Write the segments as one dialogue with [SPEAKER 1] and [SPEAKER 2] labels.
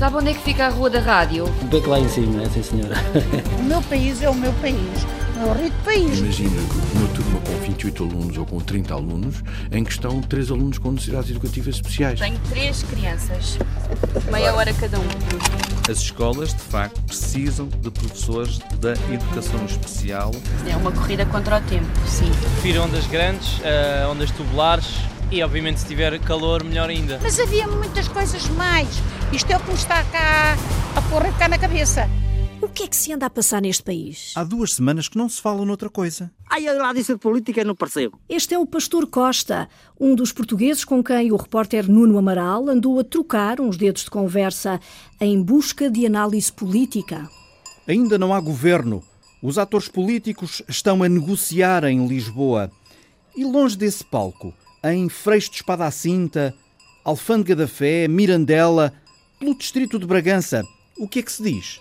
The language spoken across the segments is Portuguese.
[SPEAKER 1] Sabe onde é que fica a Rua da Rádio?
[SPEAKER 2] Bem lá em cima, sim senhora.
[SPEAKER 3] O meu país é o meu país, o meu rico país.
[SPEAKER 4] Imagina uma turma com 28 alunos ou com 30 alunos, em que estão três alunos com necessidades educativas especiais.
[SPEAKER 5] Tenho três crianças, meia hora cada um.
[SPEAKER 6] As escolas, de facto, precisam de professores da educação especial.
[SPEAKER 5] É uma corrida contra o tempo, sim.
[SPEAKER 7] Prefiro ondas grandes, uh, ondas tubulares e, obviamente, se tiver calor, melhor ainda.
[SPEAKER 3] Mas havia muitas coisas mais. Isto é o que me está cá a pôr cá na cabeça.
[SPEAKER 8] O que é que se anda a passar neste país?
[SPEAKER 9] Há duas semanas que não se fala noutra coisa.
[SPEAKER 2] Ai, eu lá disse de política não percebo.
[SPEAKER 8] Este é o Pastor Costa, um dos portugueses com quem o repórter Nuno Amaral andou a trocar uns dedos de conversa em busca de análise política.
[SPEAKER 9] Ainda não há governo. Os atores políticos estão a negociar em Lisboa. E longe desse palco, em Freixo de Espada à Cinta, Alfândega da Fé, Mirandela, pelo distrito de Bragança, o que é que se diz?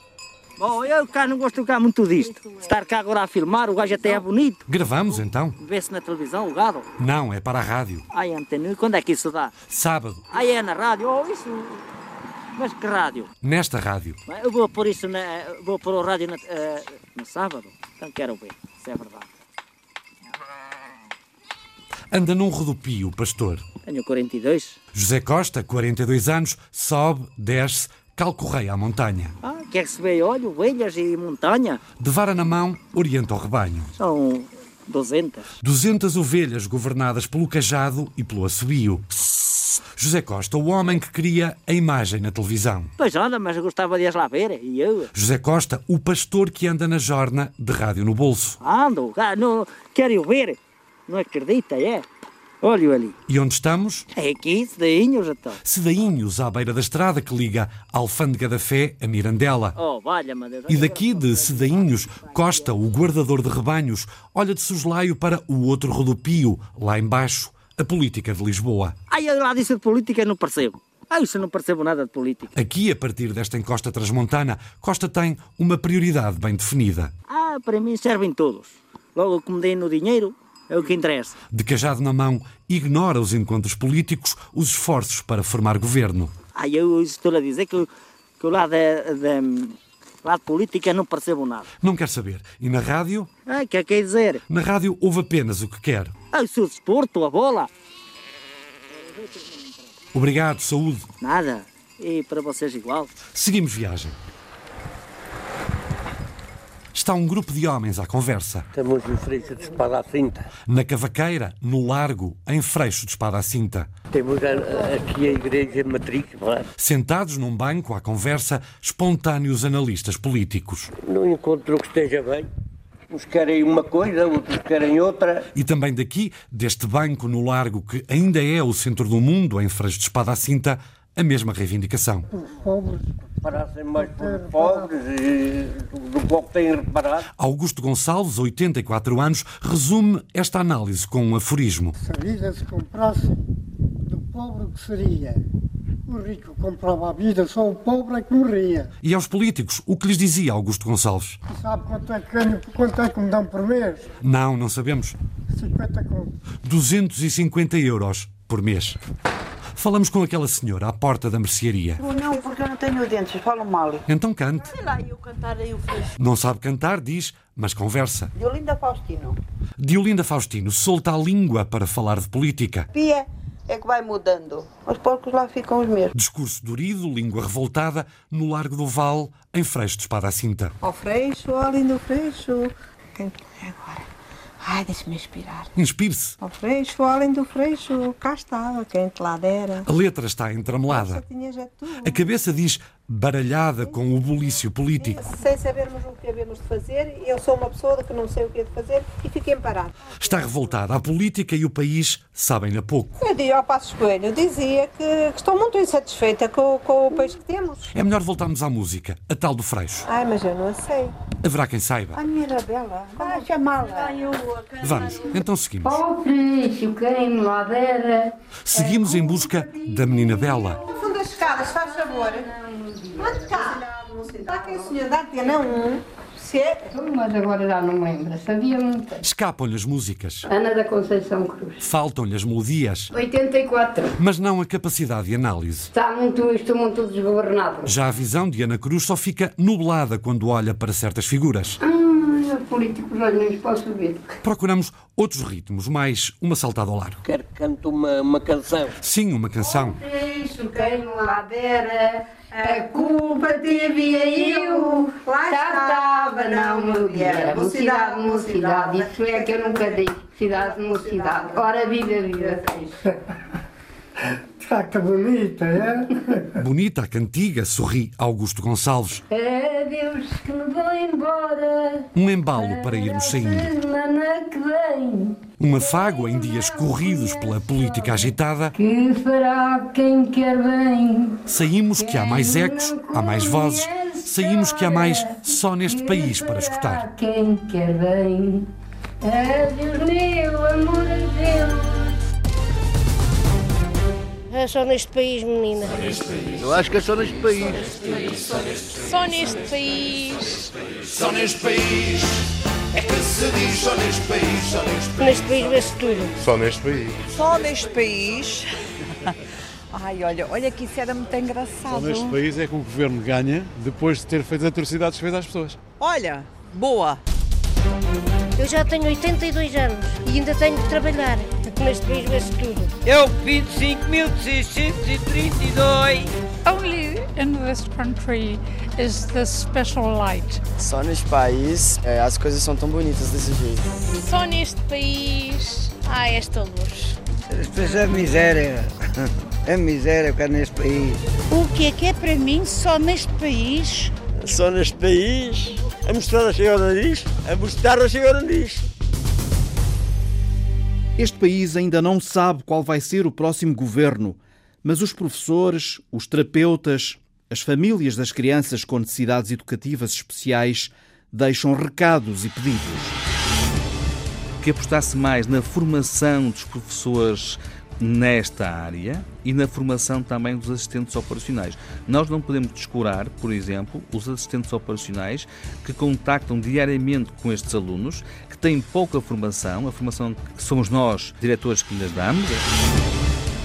[SPEAKER 2] Bom, eu cá não gosto cá muito disto. Estar cá agora a filmar, o gajo até é bonito.
[SPEAKER 10] Gravamos então?
[SPEAKER 2] Vê-se na televisão o gado?
[SPEAKER 10] Não, é para a rádio.
[SPEAKER 2] Ai, Antônio, quando é que isso dá?
[SPEAKER 10] Sábado.
[SPEAKER 2] Ai, é na rádio? Oh, isso... Mas que rádio?
[SPEAKER 10] Nesta rádio.
[SPEAKER 2] Eu vou pôr isso na... Vou pôr o rádio na, uh, no sábado. Então quero ver, se é verdade.
[SPEAKER 10] Anda num rodopio, pastor.
[SPEAKER 2] Tenho 42.
[SPEAKER 10] José Costa, 42 anos, sobe, desce, calcorreia a montanha.
[SPEAKER 2] Ah, quer que se olho, ovelhas e montanha?
[SPEAKER 10] De vara na mão, orienta o rebanho.
[SPEAKER 2] São 200.
[SPEAKER 10] 200 ovelhas governadas pelo cajado e pelo assobio. José Costa, o homem que cria a imagem na televisão.
[SPEAKER 2] Pois anda, mas eu gostava de as lá ver, e eu?
[SPEAKER 10] José Costa, o pastor que anda na jorna de rádio no bolso.
[SPEAKER 2] Ando, não, quero ver. Não acredita, é? Olha ali.
[SPEAKER 10] E onde estamos?
[SPEAKER 2] É aqui, Sedainhos, então.
[SPEAKER 10] Sedainhos, à beira da estrada que liga a Alfândega da Fé a Mirandela.
[SPEAKER 2] Oh, valha, Deus.
[SPEAKER 10] E daqui de Sedainhos, Costa, o guardador de rebanhos, olha de soslaio para o outro rodopio, lá embaixo, a política de Lisboa.
[SPEAKER 2] Ai, eu lá disse de política não percebo. Ah, isso não percebo nada de política.
[SPEAKER 10] Aqui, a partir desta encosta transmontana, Costa tem uma prioridade bem definida.
[SPEAKER 2] Ah, para mim servem todos. Logo que me deem no dinheiro, é o que interessa.
[SPEAKER 10] De cajado na mão, ignora os encontros políticos, os esforços para formar governo.
[SPEAKER 2] Ah, eu estou a dizer que, que o lado da, da, lado política não percebo nada.
[SPEAKER 10] Não quer saber. E na rádio?
[SPEAKER 2] Ah, que é que quer dizer?
[SPEAKER 10] Na rádio ouve apenas o que quer.
[SPEAKER 2] Ah, o seu desporto, a bola.
[SPEAKER 10] Obrigado, saúde.
[SPEAKER 2] Nada. E para vocês igual.
[SPEAKER 10] Seguimos viagem. Está um grupo de homens à conversa.
[SPEAKER 11] Estamos no Freixo de Espada à Cinta.
[SPEAKER 10] Na Cavaqueira, no Largo, em Freixo de Espada à Cinta.
[SPEAKER 11] Temos aqui a Igreja Matriz, claro.
[SPEAKER 10] Sentados num banco à conversa, espontâneos analistas políticos.
[SPEAKER 11] Não encontro que esteja bem. Uns querem uma coisa, outros querem outra.
[SPEAKER 10] E também daqui, deste banco no Largo, que ainda é o centro do mundo, em Freixo de Espada à Cinta, a mesma reivindicação.
[SPEAKER 11] Os pobres parassem mais por pobres e do pouco têm reparado.
[SPEAKER 10] Augusto Gonçalves, 84 anos, resume esta análise com um aforismo.
[SPEAKER 12] Se a vida se comprasse, do pobre que seria? O rico comprava a vida, só o pobre é que morria.
[SPEAKER 10] E aos políticos, o que lhes dizia Augusto Gonçalves?
[SPEAKER 12] E sabe quanto é que quanto é que me dão por mês?
[SPEAKER 10] Não, não sabemos.
[SPEAKER 12] 50 contos.
[SPEAKER 10] 250 euros por mês. Falamos com aquela senhora à porta da mercearia.
[SPEAKER 13] Não, porque eu não tenho dentes, falo mal.
[SPEAKER 10] Então cante.
[SPEAKER 13] Sei lá, eu cantar fecho.
[SPEAKER 10] Não sabe cantar, diz, mas conversa.
[SPEAKER 13] Diolinda Faustino.
[SPEAKER 10] Diolinda Faustino solta a língua para falar de política.
[SPEAKER 13] Pia é que vai mudando. Os porcos lá ficam os mesmos.
[SPEAKER 10] Discurso durido, língua revoltada, no Largo do Val, em Freixo de Espada à Cinta.
[SPEAKER 13] Ó Freixo, ó lindo Freixo. Quem é agora? Ai, deixa-me inspirar.
[SPEAKER 10] Inspire-se.
[SPEAKER 13] O freixo, além do freixo, cá está, quem te lá dera.
[SPEAKER 10] A letra está entramelada. A cabeça diz baralhada com o bulício político.
[SPEAKER 13] Sem sabermos o que devemos de fazer, eu sou uma pessoa que não sei o que é de fazer e fiquei parado.
[SPEAKER 10] Está revoltada. A política e o país sabem-na pouco.
[SPEAKER 13] Eu dizia ao Passo Coelho, dizia que, que, estou muito insatisfeita com, com o país que temos.
[SPEAKER 10] É melhor voltarmos à música, a tal do Freixo.
[SPEAKER 13] Ai, mas eu não sei.
[SPEAKER 10] Haverá quem saiba.
[SPEAKER 13] A minha Anabela, vai chamá-la.
[SPEAKER 10] Vamos, então seguimos.
[SPEAKER 14] Ó Freixo, quem lá dera.
[SPEAKER 10] Seguimos em busca da menina Bela.
[SPEAKER 13] No fundo das escadas, faz favor. Ande cá. Está aqui o senhor da antena 1.
[SPEAKER 14] Se mas agora já não me lembro. Sabia muito.
[SPEAKER 10] Escapam-lhe as músicas.
[SPEAKER 14] Ana da Conceição Cruz.
[SPEAKER 10] Faltam-lhe as melodias.
[SPEAKER 14] 84.
[SPEAKER 10] Mas não a capacidade de análise.
[SPEAKER 14] Está muito, estou muito desgovernado.
[SPEAKER 10] Já a visão de Ana Cruz só fica nublada quando olha para certas figuras.
[SPEAKER 14] Ah, políticos, olha, nem os posso ver.
[SPEAKER 10] Procuramos outros ritmos, mais uma saltada ao largo.
[SPEAKER 11] Quero que cante uma, uma canção.
[SPEAKER 10] Sim, uma canção.
[SPEAKER 14] Deixo quem ladeira, a culpa teve eu. Lá estava, não me viera. Mocidade, mocidade, isso é que eu nunca dei. Cidade, mocidade. Ora, viva, viva,
[SPEAKER 12] Está que bonita, é?
[SPEAKER 10] Bonita a cantiga, sorri Augusto Gonçalves.
[SPEAKER 14] Adeus que me vou embora.
[SPEAKER 10] Um embalo para irmos saindo.
[SPEAKER 14] Semana que vem.
[SPEAKER 10] Uma fágua em dias corridos pela política agitada.
[SPEAKER 14] Que fará quem quer bem.
[SPEAKER 10] Saímos que há mais ecos, há mais vozes. Saímos que há mais só neste país para escutar.
[SPEAKER 14] Quem quer bem. Adeus, meu amor, adeus.
[SPEAKER 15] É só neste país, menina.
[SPEAKER 11] Eu acho que é só neste país.
[SPEAKER 5] Só neste país.
[SPEAKER 16] Só neste país. É que se diz só neste país, só neste país.
[SPEAKER 15] Neste país vê-se tudo.
[SPEAKER 16] Só neste país.
[SPEAKER 17] Só neste país. Ai, olha, olha que isso era muito engraçado.
[SPEAKER 18] Só neste país é que o governo ganha depois de ter feito atrocidades fez às pessoas.
[SPEAKER 17] Olha, boa.
[SPEAKER 15] Eu já tenho 82 anos e ainda tenho que trabalhar, neste país vê-se tudo.
[SPEAKER 19] Eu 25.632.
[SPEAKER 3] Only in this country is this special light.
[SPEAKER 20] Só neste país é, as coisas são tão bonitas desse jeito.
[SPEAKER 5] Só neste país há esta luz.
[SPEAKER 21] Isto é miséria. É miséria que é neste país.
[SPEAKER 3] O que é que é para mim só neste país?
[SPEAKER 11] Só neste país. A mostrar chega ao nariz. A mostrar chega ao nariz.
[SPEAKER 9] Este país ainda não sabe qual vai ser o próximo governo, mas os professores, os terapeutas, as famílias das crianças com necessidades educativas especiais deixam recados e pedidos.
[SPEAKER 6] Que apostasse mais na formação dos professores nesta área e na formação também dos assistentes operacionais. Nós não podemos descurar, por exemplo, os assistentes operacionais que contactam diariamente com estes alunos, têm pouca formação, a formação que somos nós, diretores, que lhes damos.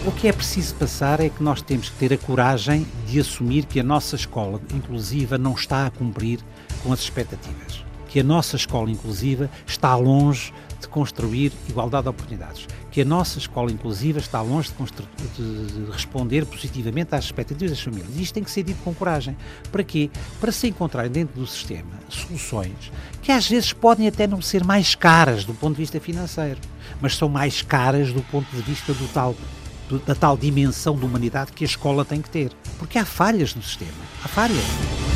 [SPEAKER 22] O que é preciso passar é que nós temos que ter a coragem de assumir que a nossa escola inclusiva não está a cumprir com as expectativas. Que a nossa escola inclusiva está longe de construir igualdade de oportunidades. Que a nossa escola inclusiva está longe de, de, de, responder positivamente às expectativas das famílias. Isto tem que ser dito com coragem. Para quê? Para se encontrarem dentro do sistema soluções que às vezes podem até não ser mais caras do ponto de vista financeiro, mas são mais caras do ponto de vista do tal da tal dimensão de humanidade que a escola tem que ter. Porque há falhas no sistema. Há falhas.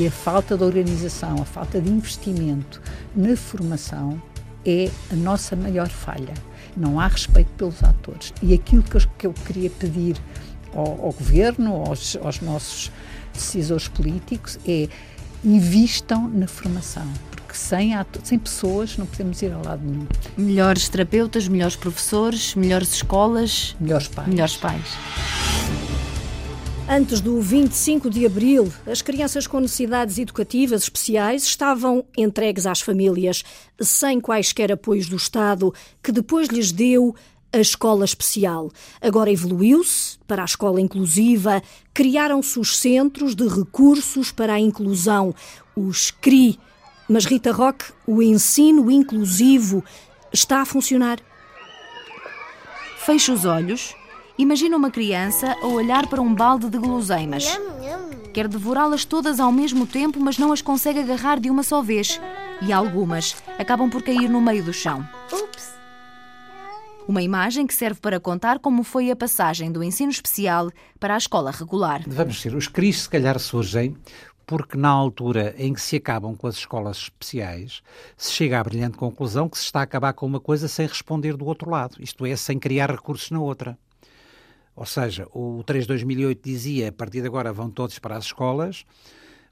[SPEAKER 23] E a falta de organização, a falta de investimento na formação é a nossa maior falha. Não há respeito pelos atores. E aquilo que eu, que eu queria pedir ao, ao governo, aos, aos nossos decisores políticos, é invistam na formação porque sem, sem pessoas não podemos ir ao lado nenhum.
[SPEAKER 1] Melhores terapeutas, melhores professores, melhores escolas,
[SPEAKER 23] melhores pais.
[SPEAKER 1] Melhores pais.
[SPEAKER 8] Antes do 25 de abril, as crianças com necessidades educativas especiais estavam entregues às famílias, sem quaisquer apoios do Estado, que depois lhes deu a escola especial. Agora evoluiu-se para a escola inclusiva, criaram-se os centros de recursos para a inclusão, os CRI. Mas, Rita Roque, o ensino inclusivo está a funcionar?
[SPEAKER 1] Feche os olhos Imagina uma criança a olhar para um balde de guloseimas. Quer devorá-las todas ao mesmo tempo, mas não as consegue agarrar de uma só vez. E algumas acabam por cair no meio do chão. Ups! Uma imagem que serve para contar como foi a passagem do ensino especial para a escola regular.
[SPEAKER 22] Vamos ser, os CRIs se calhar surgem porque na altura em que se acabam com as escolas especiais, se chega à brilhante conclusão que se está a acabar com uma coisa sem responder do outro lado, isto é, sem criar recursos na outra. Ou seja, o 3 2008 dizia a partir de agora vão todos para as escolas,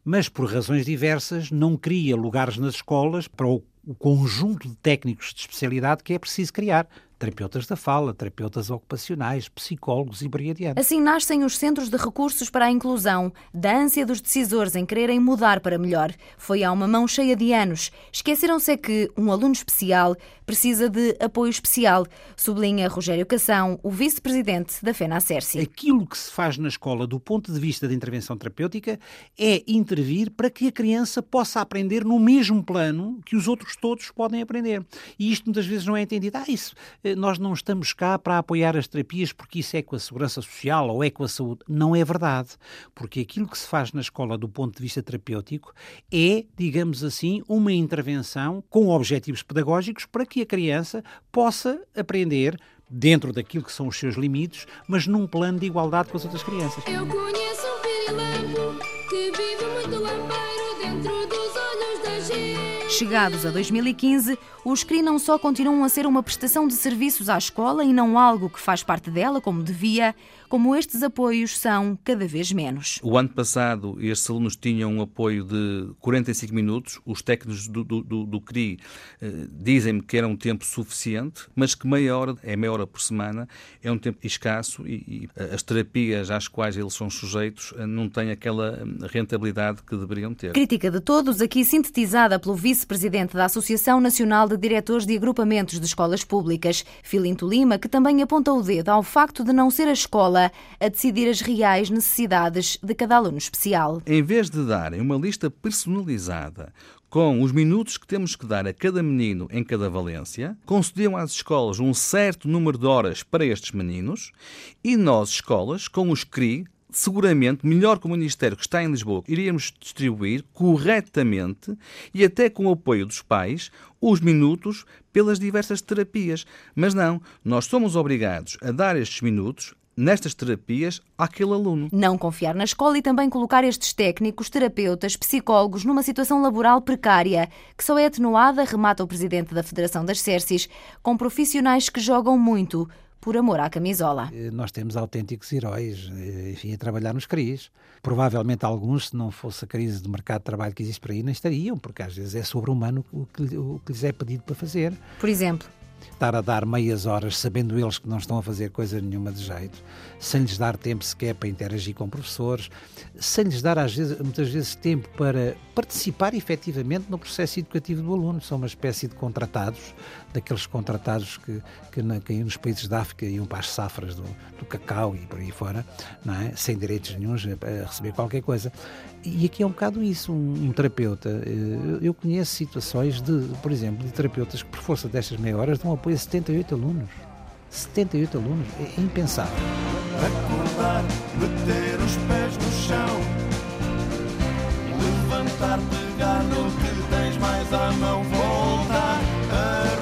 [SPEAKER 22] mas por razões diversas não cria lugares nas escolas para o, o conjunto de técnicos de especialidade que é preciso criar. Terapeutas da fala, terapeutas ocupacionais, psicólogos e brigadianos.
[SPEAKER 1] Assim nascem os Centros de Recursos para a Inclusão, da ânsia dos decisores em quererem mudar para melhor. Foi há uma mão cheia de anos. Esqueceram-se é que um aluno especial precisa de apoio especial, sublinha Rogério Cação, o vice-presidente da FENACERCI.
[SPEAKER 22] Aquilo que se faz na escola do ponto de vista da intervenção terapêutica é intervir para que a criança possa aprender no mesmo plano que os outros todos podem aprender. E isto muitas vezes não é entendido. Ah, isso, nós não estamos cá para apoiar as terapias porque isso é com a segurança social ou é com a saúde. Não é verdade. Porque aquilo que se faz na escola do ponto de vista terapêutico é, digamos assim, uma intervenção com objetivos pedagógicos para que a criança possa aprender dentro daquilo que são os seus limites, mas num plano de igualdade com as outras crianças.
[SPEAKER 24] Eu conheço um que vive muito dentro gente.
[SPEAKER 1] Chegados a 2015, os CRI não só continuam a ser uma prestação de serviços à escola e não algo que faz parte dela como devia, como estes apoios são cada vez menos.
[SPEAKER 6] O ano passado, estes alunos tinham um apoio de 45 minutos. Os técnicos do, do, do, do CRI eh, dizem-me que era um tempo suficiente, mas que meia hora, é meia hora por semana, é um tempo escasso e, e as terapias às quais eles são sujeitos eh, não têm aquela hum, rentabilidade que deveriam ter.
[SPEAKER 1] Crítica de todos, aqui sintetizada pelo vice-presidente da Associação Nacional de Diretores de Agrupamentos de Escolas Públicas, Filinto Lima, que também aponta o dedo ao facto de não ser a escola a decidir as reais necessidades de cada aluno especial.
[SPEAKER 6] Em vez de darem uma lista personalizada com os minutos que temos que dar a cada menino em cada valência, concediam às escolas um certo número de horas para estes meninos e nós, escolas, com os CRI, seguramente, melhor que o Ministério que está em Lisboa, iríamos distribuir corretamente e até com o apoio dos pais os minutos pelas diversas terapias. Mas não, nós somos obrigados a dar estes minutos nestas terapias àquele aluno.
[SPEAKER 1] Não confiar na escola e também colocar estes técnicos, terapeutas, psicólogos numa situação laboral precária, que só é atenuada, remata o presidente da Federação das Cercis, com profissionais que jogam muito por amor à camisola.
[SPEAKER 22] Nós temos autênticos heróis, enfim, a trabalhar nos CRIs. Provavelmente alguns, se não fosse a crise de mercado de trabalho que existe por aí, não estariam, porque às vezes é sobre-humano o que, o que lhes é pedido para fazer.
[SPEAKER 1] Por exemplo?
[SPEAKER 22] Estar a dar meias horas, sabendo eles que não estão a fazer coisa nenhuma de jeito, sem lhes dar tempo sequer para interagir com professores, sem lhes dar às vezes, muitas vezes tempo para participar efetivamente no processo educativo do aluno. São uma espécie de contratados, daqueles contratados que, que, na, que nos países da África iam para as safras do, do cacau e por aí fora, é? sem direitos nenhums a, receber qualquer coisa. E aqui é um bocado isso, um, um terapeuta. Eh, eu conheço situações de, por exemplo, de terapeutas que por força destas meia horas dão apoio a 78 alunos. 78 alunos, é, é impensável.
[SPEAKER 16] Acordar, meter os pés no chão, levantar, pegar no que tens mais à mão, voltar a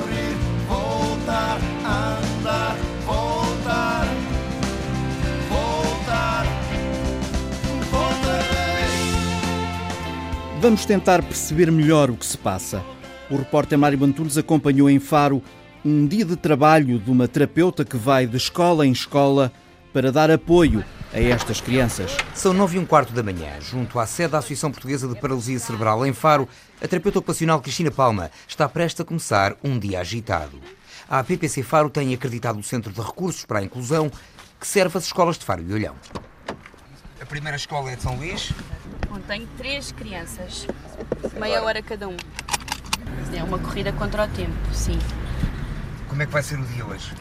[SPEAKER 9] Vamos tentar perceber melhor o que se passa. O repórter Mário Bantunes acompanhou em Faro um dia de trabalho de uma terapeuta que vai de escola em escola para dar apoio a estas crianças.
[SPEAKER 25] São nove e um quarto da manhã, junto à sede da Associação Portuguesa de Paralisia Cerebral em Faro, a terapeuta ocupacional Cristina Palma está prestes a começar um dia agitado. A PPC Faro tem acreditado o Centro de Recursos para a Inclusão, que serve às escolas de Faro e Olhão. A primeira escola é de São Luís.
[SPEAKER 5] Contém três crianças, meia hora cada um. É uma corrida contra o tempo, sim.
[SPEAKER 25] Como é que vai ser o dia hoje?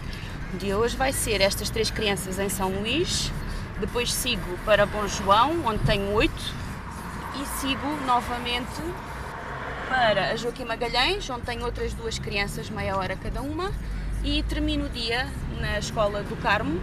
[SPEAKER 5] O dia hoje vai ser estas três crianças em São Luís, depois sigo para Bom João, onde tenho oito, e sigo novamente para a Joaquim Magalhães, onde tenho outras duas crianças, meia hora cada uma, e termino o dia na Escola do Carmo,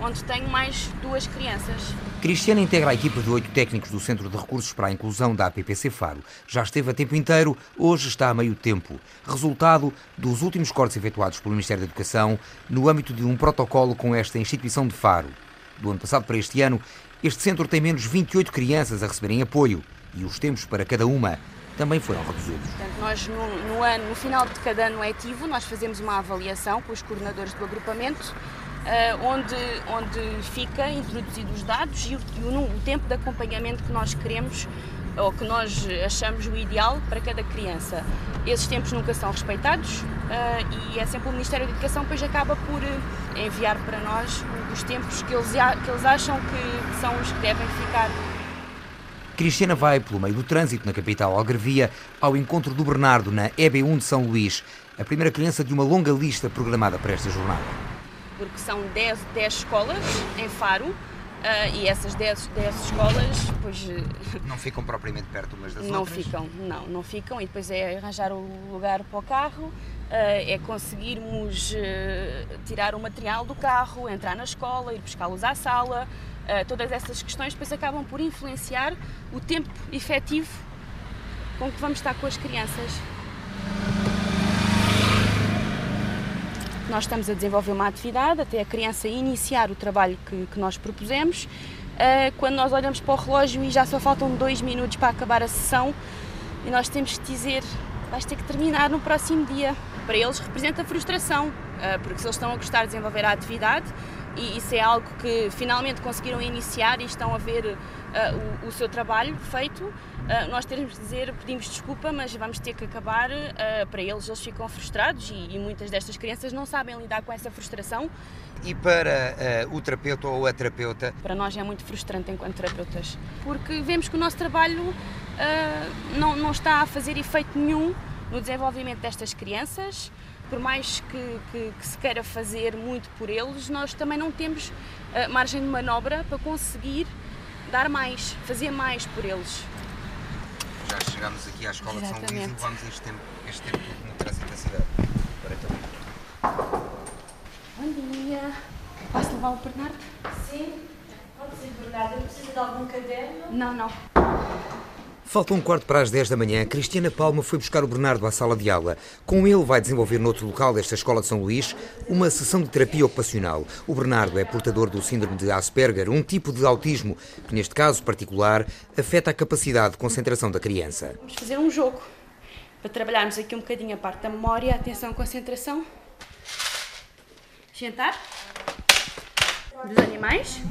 [SPEAKER 5] onde tenho mais duas crianças.
[SPEAKER 25] Cristiana integra a equipa de oito técnicos do Centro de Recursos para a Inclusão da APPC Faro. Já esteve a tempo inteiro, hoje está a meio tempo. Resultado dos últimos cortes efetuados pelo Ministério da Educação no âmbito de um protocolo com esta instituição de Faro. Do ano passado para este ano, este centro tem menos 28 crianças a receberem apoio e os tempos para cada uma também foram reduzidos.
[SPEAKER 5] Portanto, nós no, no, ano, no final de cada ano letivo, nós fazemos uma avaliação com os coordenadores do agrupamento onde, onde fica introduzido os dados e, o, e o, o, tempo de acompanhamento que nós queremos ou que nós achamos o ideal para cada criança. Esses tempos nunca são respeitados uh, e é sempre o Ministério da Educação depois acaba por enviar para nós os tempos que eles, que eles acham que são os que devem ficar.
[SPEAKER 25] Cristiana vai pelo meio do trânsito na capital algarvia ao encontro do Bernardo na EB1 de São Luís, a primeira criança de uma longa lista programada para esta jornada.
[SPEAKER 5] Porque são 10, 10 escolas em Faro Uh, e essas 10, 10 escolas, pois.
[SPEAKER 25] Não ficam propriamente perto umas das
[SPEAKER 5] não
[SPEAKER 25] outras?
[SPEAKER 5] Não ficam, não, não ficam. E depois é arranjar o lugar para o carro, uh, é conseguirmos uh, tirar o material do carro, entrar na escola, ir buscá-los à sala. todas essas questões depois acabam por influenciar o tempo efetivo com que vamos estar com as crianças. Nós estamos a desenvolver uma atividade até a criança iniciar o trabalho que, que nós propusemos. Uh, quando nós olhamos para o relógio e já só faltam dois minutos para acabar a sessão, e nós temos que dizer: vais ter que terminar no próximo dia. Para eles representa frustração, uh, porque se eles estão a gostar de desenvolver a atividade e isso é algo que finalmente conseguiram iniciar e estão a ver uh, o, o, seu trabalho feito, uh, nós temos de dizer, pedimos desculpa, mas vamos ter que acabar. Uh, para eles, eles ficam frustrados e, e, muitas destas crianças não sabem lidar com essa frustração.
[SPEAKER 25] E para o terapeuta ou a terapeuta?
[SPEAKER 5] Para nós é muito frustrante enquanto terapeutas, porque vemos que o nosso trabalho não, não está a fazer efeito nenhum no desenvolvimento destas crianças por mais que, que, que, se queira fazer muito por eles, nós também não temos uh, margem de manobra para conseguir dar mais, fazer mais por eles.
[SPEAKER 25] Já chegamos aqui à escola Exatamente. de São Luís e levamos este tempo, este tempo no trânsito da cidade. Para então.
[SPEAKER 5] Bom dia. Posso levar o Bernardo?
[SPEAKER 26] Sim. Pode ser Bernardo. Precisa de algum caderno?
[SPEAKER 5] Não, não.
[SPEAKER 25] Falta um quarto para as 10 da manhã, Cristiana Palma foi buscar o Bernardo à sala de aula. Com ele vai desenvolver noutro local desta Escola de São Luís uma sessão de terapia ocupacional. O Bernardo é portador do síndrome de Asperger, um tipo de autismo que, neste caso particular, afeta a capacidade de concentração da criança.
[SPEAKER 5] Vamos fazer um jogo para trabalharmos aqui um bocadinho a parte da memória, atenção, concentração. Sentar. Dos animais.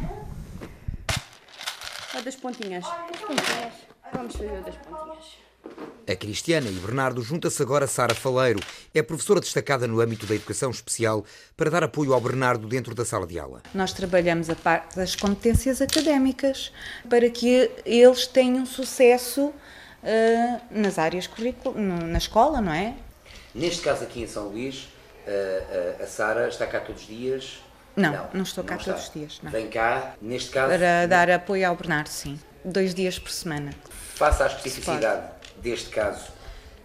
[SPEAKER 5] Ou das pontinhas? Pontinhas. Vamos fazer das pontinhas.
[SPEAKER 25] A Cristiana e o Bernardo junta-se agora a Sara Faleiro. É professora destacada no âmbito da educação especial para dar apoio ao Bernardo dentro da sala de aula.
[SPEAKER 27] Nós trabalhamos a parte das competências académicas para que eles tenham sucesso uh, nas áreas curriculares, na escola, não é?
[SPEAKER 25] Neste caso aqui em São Luís, uh, uh, a Sara está cá todos os dias?
[SPEAKER 27] Não, não, não estou cá não todos os dias. Não.
[SPEAKER 25] Vem cá, neste caso.
[SPEAKER 27] Para dar apoio ao Bernardo, sim. Dois dias por semana.
[SPEAKER 25] Face à especificidade deste caso,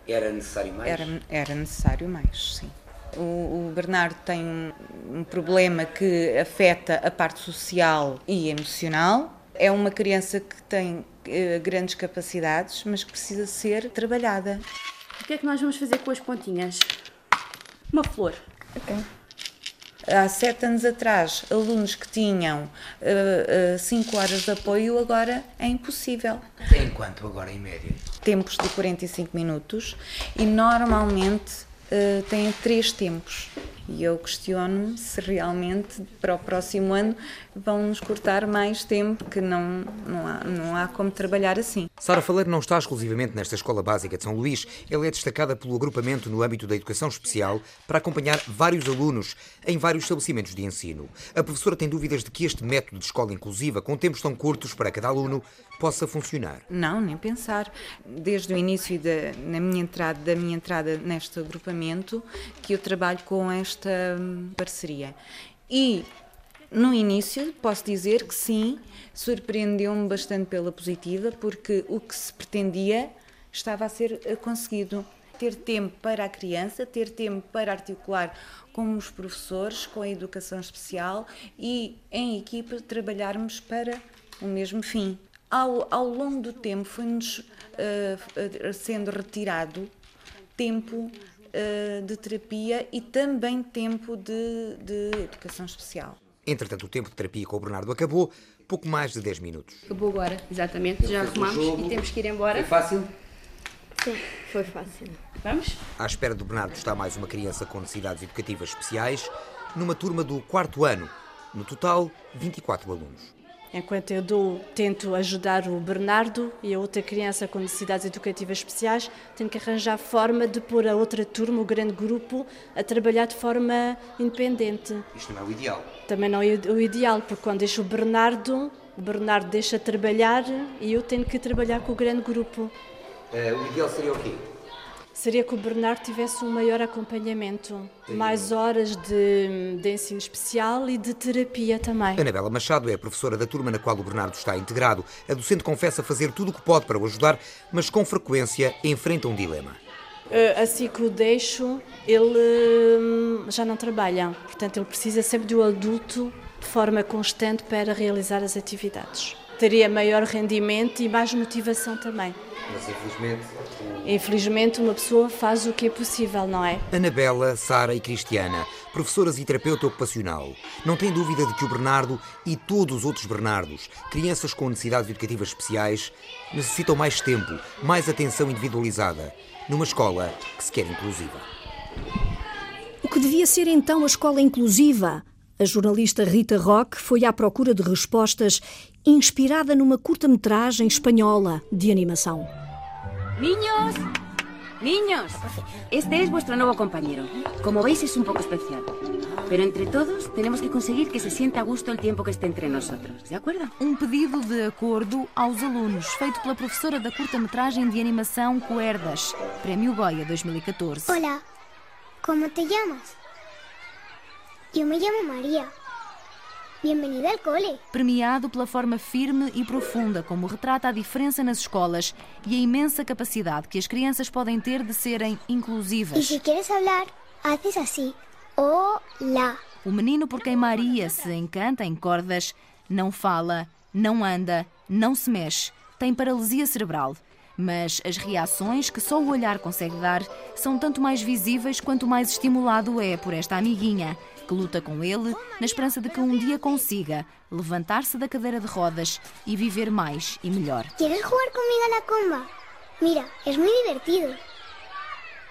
[SPEAKER 25] era necessário mais?
[SPEAKER 27] Era, era necessário mais, sim. O, o, Bernardo tem um, um problema que afeta a parte social e emocional. É uma criança que tem uh, grandes capacidades, mas que precisa ser trabalhada.
[SPEAKER 5] O que é que nós vamos fazer com as pontinhas? Uma flor.
[SPEAKER 27] Ok. Há sete anos atrás, alunos que tinham 5 uh, uh, horas de apoio, agora é impossível.
[SPEAKER 25] Tem quanto agora, em média?
[SPEAKER 27] Tempos de 45 minutos e normalmente uh, têm três tempos. E eu questiono-me se realmente para o próximo ano vão nos cortar mais tempo, que não, não, há, não há como trabalhar assim.
[SPEAKER 25] Sara Faleiro não está exclusivamente nesta Escola Básica de São Luís. Ela é destacada pelo agrupamento no âmbito da educação especial para acompanhar vários alunos em vários estabelecimentos de ensino. A professora tem dúvidas de que este método de escola inclusiva, com tempos tão curtos para cada aluno, possa funcionar.
[SPEAKER 27] Não, nem pensar. Desde o início da, na minha entrada, da minha entrada neste agrupamento, que eu trabalho com esta hum, parceria. E no início, posso dizer que sim, surpreendeu-me bastante pela positiva, porque o que se pretendia estava a ser eh, conseguido. Ter tempo para a criança, ter tempo para articular com os professores, com a educação especial e, em equipa, trabalharmos para o mesmo fim ao, ao longo do tempo foi-nos uh, sendo retirado tempo uh, de terapia e também tempo de, de educação especial.
[SPEAKER 25] Entretanto, o tempo de terapia com o Bernardo acabou, pouco mais de 10 minutos.
[SPEAKER 5] Acabou agora, exatamente. Já arrumamos e temos que ir embora.
[SPEAKER 25] Foi fácil?
[SPEAKER 15] Sim, foi fácil.
[SPEAKER 5] Vamos?
[SPEAKER 25] À espera do Bernardo está mais uma criança com necessidades educativas especiais, numa turma do quarto ano. No total, 24 alunos.
[SPEAKER 26] Enquanto eu dou, tento ajudar o Bernardo e a outra criança com necessidades educativas especiais, tenho que arranjar forma de pôr a outra turma, o grande grupo, a trabalhar de forma independente.
[SPEAKER 25] Isto não é o ideal.
[SPEAKER 26] Também não é o ideal, porque quando deixo o Bernardo, o Bernardo deixa trabalhar e eu tenho que trabalhar com o grande grupo.
[SPEAKER 25] Uh, o ideal seria o quê?
[SPEAKER 26] Seria que o Bernardo tivesse um maior acompanhamento, mais horas de, de, ensino especial e de terapia também.
[SPEAKER 25] Anabela Machado é a professora da turma na qual o Bernardo está integrado. A docente confessa fazer tudo o que pode para o ajudar, mas com frequência enfrenta um dilema.
[SPEAKER 26] Assim que o deixo, ele hum, já não trabalha. Portanto, ele precisa sempre de um adulto de forma constante para realizar as atividades. Teria maior rendimento e mais motivação também.
[SPEAKER 25] Mas infelizmente.
[SPEAKER 26] Infelizmente, uma pessoa faz o que é possível, não é?
[SPEAKER 25] Anabela, Sara e Cristiana, professoras e terapeuta ocupacional, não têm dúvida de que o Bernardo e todos os outros Bernardos, crianças com necessidades educativas especiais, necessitam mais tempo, mais atenção individualizada, numa escola que se quer inclusiva.
[SPEAKER 8] O que devia ser então a escola inclusiva? A jornalista Rita Roque foi à procura de respostas inspirada numa curta-metragem espanhola de animação.
[SPEAKER 28] Niños, niños, este es vuestro nuevo compañero. Como veis es un poco especial. Pero entre todos tenemos que conseguir que se sienta a gusto el tiempo que esté entre nosotros. ¿De acuerdo?
[SPEAKER 1] Um pedido de acordo aos alunos, feito pela professora da curta-metragem de animação Cuerdas, Prémio Goya 2014.
[SPEAKER 29] Hola, ¿cómo te llamas? Yo me llamo María. Bienvenida al cole.
[SPEAKER 1] Premiado pela forma firme e profunda como retrata a diferença nas escolas e a imensa capacidade que as crianças podem ter de serem inclusivas.
[SPEAKER 29] Y si quieres hablar, haces así. Hola.
[SPEAKER 1] O menino por quem Maria se encanta em cordas não fala, não anda, não se mexe, tem paralisia cerebral. Mas as reações que só o olhar consegue dar são tanto mais visíveis quanto mais estimulado é por esta amiguinha, que luta com ele na esperança de que um dia consiga levantar-se da cadeira de rodas e viver mais e melhor.
[SPEAKER 29] ¿Quieres jugar conmigo a la comba? Mira, es muy divertido.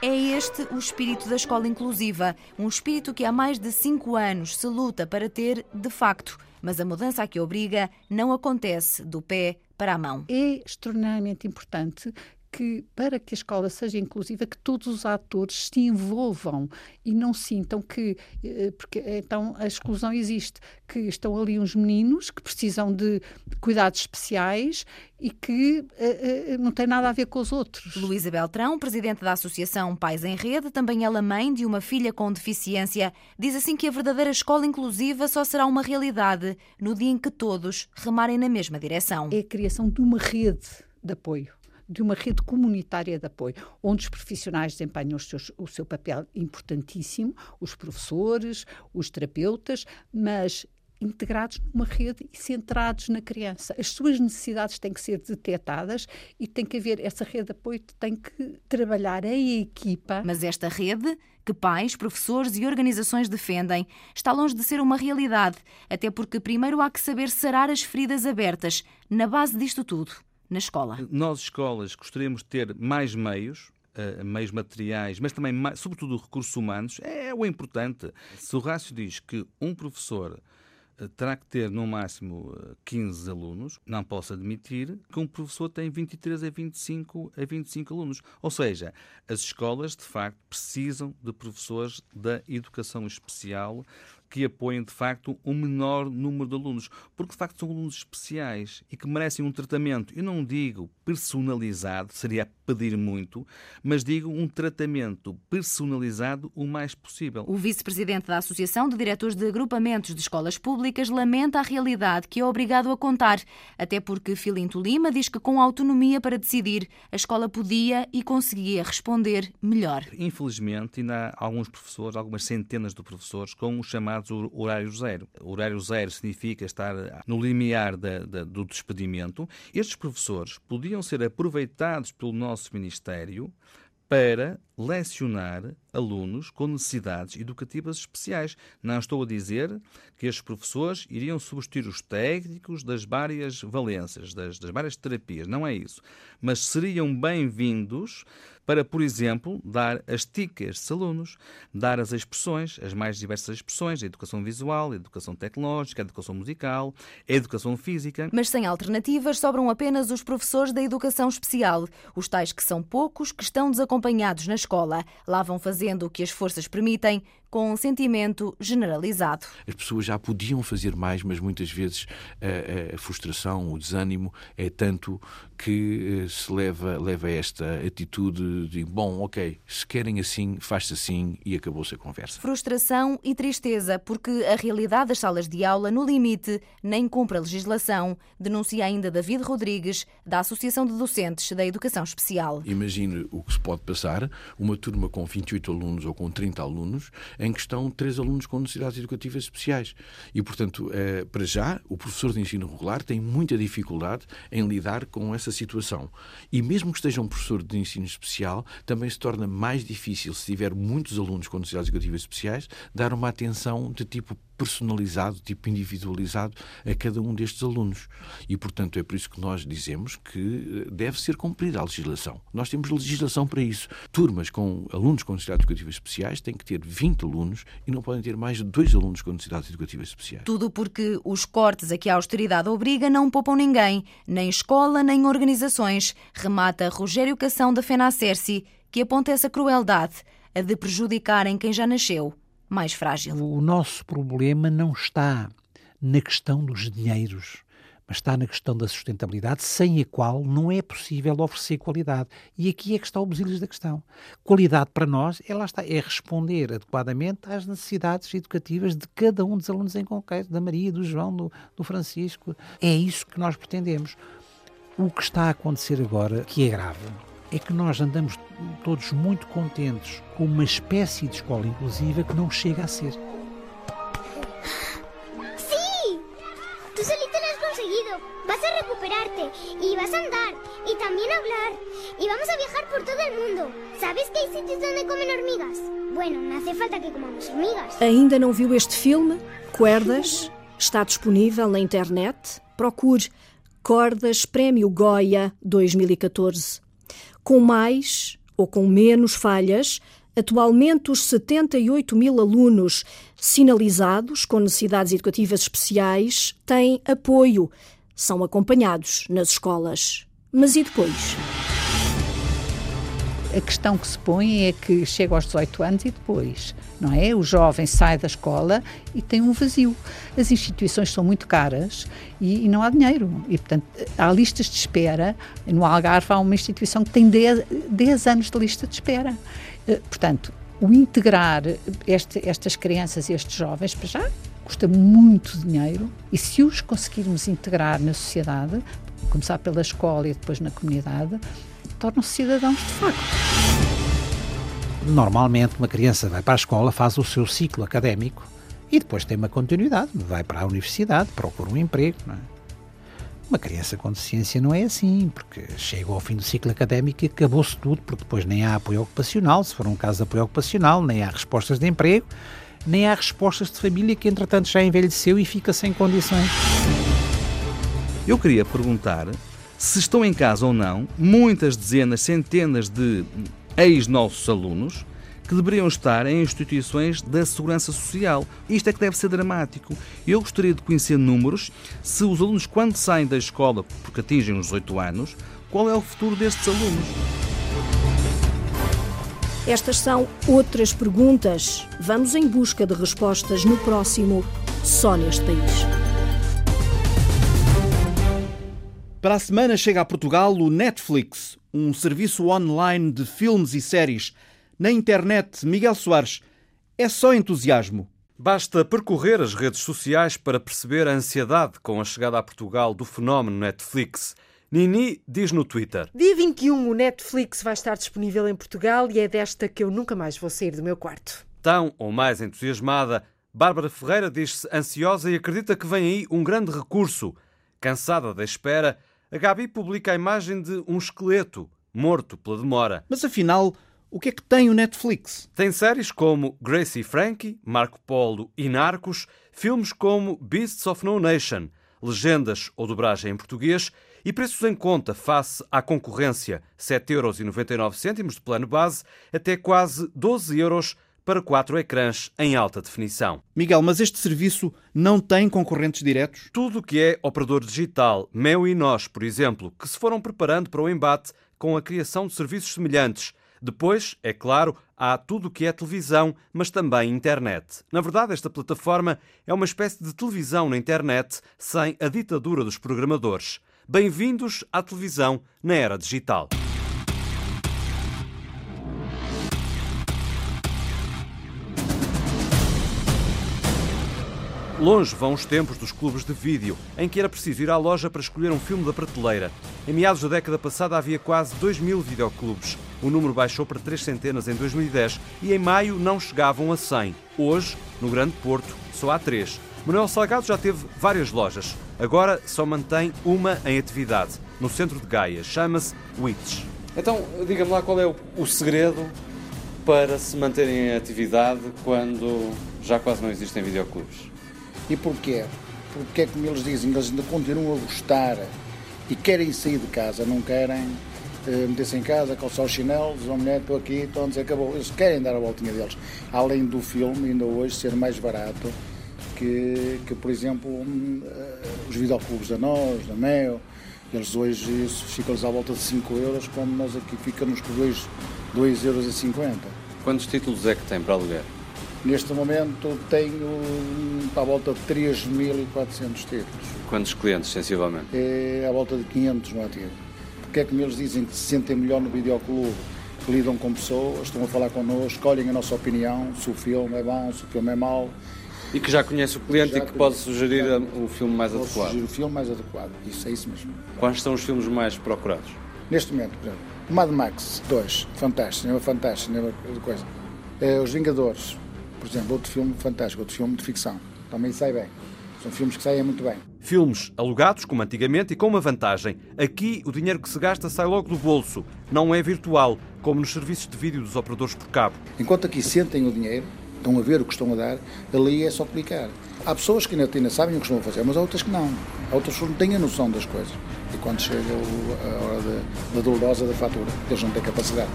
[SPEAKER 1] É este o espírito da escola inclusiva, um espírito que há mais de cinco anos se luta para ter de facto, mas a mudança a que obriga não acontece do pé para a mão.
[SPEAKER 23] É extraordinariamente importante que, para que a escola seja inclusiva, que todos os atores se envolvam e não sintam que, eh, porque então a exclusão existe, que estão ali uns meninos que precisam de cuidados especiais e que uh, uh, não tem nada a ver com os outros.
[SPEAKER 1] Luísa Beltrão, presidente da Associação Pais em Rede, também ela mãe de uma filha com deficiência, diz assim que a verdadeira escola inclusiva só será uma realidade no dia em que todos remarem na mesma direção.
[SPEAKER 23] É a criação de uma rede de apoio de uma rede comunitária de apoio, onde os profissionais desempenham seus, o seu papel importantíssimo, os professores, os terapeutas, mas integrados numa rede e centrados na criança. As suas necessidades têm que ser detectadas e tem que haver essa rede de apoio, tem que trabalhar em equipa.
[SPEAKER 1] Mas esta rede, que pais, professores e organizações defendem, está longe de ser uma realidade, até porque primeiro há que saber sarar as feridas abertas na base disto tudo, na escola.
[SPEAKER 6] Nós, escolas, gostaríamos de ter mais meios, Uh, meios materiais, mas também, sobretudo, recursos humanos, é o importante. Se o rácio diz que um professor uh, terá que ter no máximo uh, 15 alunos, não posso admitir que um professor tem 23 a 25 a 25 alunos. Ou seja, as escolas, de facto, precisam de professores da educação especial que apoiem, de facto, um menor número de alunos. Porque, de facto, são alunos especiais e que merecem um tratamento, eu não digo personalizado, seria pedir muito, mas digo um tratamento personalizado o mais possível.
[SPEAKER 1] O vice-presidente da Associação de Diretores de Agrupamentos de Escolas Públicas lamenta a realidade que é obrigado a contar, até porque Filinto Lima diz que, com autonomia para decidir, a escola podia e conseguia responder melhor.
[SPEAKER 6] Infelizmente, ainda há alguns professores, algumas centenas de professores, com o chamado horário zero. O horário zero significa estar no limiar da, da, do despedimento. Estes professores podiam ser aproveitados pelo nosso Ministério para lecionar alunos com necessidades educativas especiais. Não estou a dizer que estes professores iriam substituir os técnicos das várias valências, das, das várias terapias. Não é isso. Mas seriam bem-vindos para, por exemplo, dar as TIC a estes alunos, dar as expressões, as mais diversas expressões, a educação visual, a educação tecnológica, a educação musical, a educação física.
[SPEAKER 1] Mas sem alternativas, sobram apenas os professores da educação especial, os tais que são poucos, que estão desacompanhados na escola. Lá vão fazendo o que as forças permitem, com um sentimento generalizado.
[SPEAKER 30] As pessoas já podiam fazer mais, mas muitas vezes a, a frustração, o desânimo é tanto que eh, se leva, leva a esta atitude de bom, ok, se querem assim, faz-se assim e acabou-se a conversa.
[SPEAKER 1] Frustração e tristeza, porque a realidade das salas de aula, no limite, nem cumpre a legislação, denuncia ainda David Rodrigues, da Associação de Docentes da Educação Especial.
[SPEAKER 30] Imagine o que se pode passar, uma turma com 28 alunos ou com 30 alunos, em que estão três alunos com necessidades educativas especiais. E, portanto, eh, para já, o professor de ensino regular tem muita dificuldade em lidar com essa situação. E mesmo que esteja um professor de ensino especial, também se torna mais difícil, se tiver muitos alunos com necessidades educativas especiais, dar uma atenção de tipo personalizado, tipo individualizado a cada um destes alunos. E, portanto, é por isso que nós dizemos que eh, deve ser cumprida a legislação. Nós temos legislação para isso. Turmas com alunos com necessidades educativas especiais têm que ter 20 alunos e não podem ter mais de dois alunos com necessidades educativas especiais.
[SPEAKER 1] Tudo porque os cortes a que a austeridade obriga não poupam ninguém, nem escola, nem organizações, remata Rogério Cação da FENACERCI, que aponta essa crueldade, a de prejudicarem quem já nasceu mais frágil.
[SPEAKER 22] O nosso problema não está na questão dos dinheiros, mas está na questão da sustentabilidade, sem a qual não é possível oferecer qualidade. E aqui é que está o basilis da questão. Qualidade para nós, ela está, é responder adequadamente às necessidades educativas de cada um dos alunos em concreto, da Maria, do João, do, do Francisco. É isso que nós pretendemos. O que está a acontecer agora, que é grave, é que nós andamos todos muito contentes com uma espécie de escola inclusiva que não chega a ser.
[SPEAKER 29] ¡Sí! Tú solito lo has conseguido. Vas a recuperarte y vas a andar y también hablar y vamos a viajar por todo el mundo. ¿Sabes que hay sitios donde comen hormigas? Bueno, no hace falta que comamos hormigas.
[SPEAKER 8] Ainda não viu este filme? Cuerdas? Está disponível na internet. Procure Cordas Prémio Goya 2014. Com mais ou com menos falhas, atualmente os 78 mil alunos sinalizados com necessidades educativas especiais têm apoio, são acompanhados nas escolas. Mas e depois?
[SPEAKER 23] A questão que se põe é que chega aos 18 anos e depois, não é? O jovem sai da escola e tem um vazio. As instituições são muito caras e, e não há dinheiro. E, portanto, há listas de espera. No Algarve há uma instituição que tem 10, 10 anos de lista de espera. Eh, Portanto, o integrar este, estas crianças e estes jovens, para já, custa muito dinheiro e se os conseguirmos integrar na sociedade, começar pela escola e depois na comunidade, tornam-se cidadãos de facto.
[SPEAKER 22] Normalmente, uma criança vai para a escola, faz o seu ciclo académico e depois tem uma continuidade. Vai para a universidade, procura um emprego. é? Uma criança com deficiência não é assim, porque chega ao fim do ciclo académico e acabou-se tudo, porque depois nem há apoio ocupacional, se for um caso de apoio ocupacional, nem há respostas de emprego, nem há respostas de família que, entretanto, já envelheceu e fica sem condições.
[SPEAKER 6] Eu queria perguntar se estão em casa ou não muitas dezenas, centenas de ex-nossos alunos que deveriam estar em instituições da segurança social. Isto é que deve ser dramático. Eu gostaria de conhecer números se os alunos, quando saem da escola, porque atingem os 18 anos, qual é o futuro destes alunos?
[SPEAKER 8] Estas são outras perguntas. Vamos em busca de respostas no próximo Só neste país.
[SPEAKER 9] Para a semana chega a Portugal o Netflix, um serviço online de filmes e séries. Na internet, Miguel Soares, é só entusiasmo.
[SPEAKER 31] Basta percorrer as redes sociais para perceber a ansiedade com a chegada a Portugal do fenómeno Netflix. Nini diz no Twitter:
[SPEAKER 19] Dia 21 o Netflix vai estar disponível em Portugal e é desta que eu nunca mais vou sair do meu quarto.
[SPEAKER 31] Tão ou mais entusiasmada, Bárbara Ferreira diz-se ansiosa e acredita que vem aí um grande recurso. Cansada da espera, a Gabi publica a imagem de um esqueleto morto pela demora.
[SPEAKER 9] Mas afinal, O que é que tem o Netflix?
[SPEAKER 6] Tem séries como Gracie e Frankie, Marco Polo e Narcos, filmes como Beasts of No Nation, legendas ou dobragem em português e preços em conta face à concorrência, 7,99€ de plano base até quase 12 euros para quatro ecrãs em alta definição.
[SPEAKER 9] Miguel, mas este serviço não tem concorrentes diretos?
[SPEAKER 6] Tudo o que é operador digital, Mel e Nós, por exemplo, que se foram preparando para o embate com a criação de serviços semelhantes, depois, é claro, há tudo o que é televisão, mas também internet. Na verdade, esta plataforma é uma espécie de televisão na internet sem a ditadura dos programadores. Bem-vindos à televisão na era digital. Longe vão os tempos dos clubes de vídeo, em que era preciso ir à loja para escolher um filme da prateleira. Em meados da década passada havia quase 2 mil videoclubes. O número baixou para três centenas em 2010 e em maio não chegavam a 100. Hoje, no Grande Porto, só há três. Manuel Salgado já teve várias lojas. Agora só mantém uma em atividade, no centro de Gaia. Chama-se Wits.
[SPEAKER 32] Então, diga-me lá qual é o, o segredo para se manterem em atividade quando já quase não existem videoclubes.
[SPEAKER 33] E porquê? Porque é como eles dizem, eles ainda continuam a gostar e querem sair de casa, não querem eh, meter-se em casa, calçar os chinelos, dizer, mulher, estou aqui, estou a dizer, acabou. Eles querem dar a voltinha deles. Além do filme, ainda hoje, ser mais barato que, que por exemplo, eh, os videoclubes da Nós, da Mel, eles hoje isso fica-lhes à volta de 5 euros, quando nós aqui ficamos por 2,50 2 euros. e 50.
[SPEAKER 32] Quantos títulos é que tem para alugar?
[SPEAKER 33] Neste momento tenho hum, à volta de 3.400 títulos.
[SPEAKER 32] Quantos clientes, sensivelmente?
[SPEAKER 33] É à volta de 500 no ativo. Porque é como eles dizem que se sentem melhor no videoclube, que lidam com pessoas, estão a falar connosco, escolhem a nossa opinião, se o filme é bom, se o filme é mau.
[SPEAKER 32] E que já conhece o cliente
[SPEAKER 33] Já
[SPEAKER 32] e que pode sugerir o filme mais adequado.
[SPEAKER 33] sugerir o filme mais adequado. Isso é isso mesmo.
[SPEAKER 32] Quais são os filmes mais procurados?
[SPEAKER 33] Neste momento, por exemplo, Mad Max 2, fantástico, cinema fantástico, cinema de coisa. Eh, Os Vingadores, por exemplo, outro filme fantástico, outro filme de ficção. Também sai bem. São filmes que saem muito bem.
[SPEAKER 6] Filmes alugados, como antigamente, e com uma vantagem. Aqui, o dinheiro que se gasta sai logo do bolso. Não é virtual, como nos serviços de vídeo dos operadores por cabo.
[SPEAKER 33] Enquanto aqui sentem o dinheiro, estão a ver o que estão a dar, ali é só clicar. Há pessoas que ainda, ainda sabem o que estão a fazer, mas há outras que não. Há outras que não têm a noção das coisas. E quando chega a hora da- da dolorosa da fatura, eles não têm capacidade.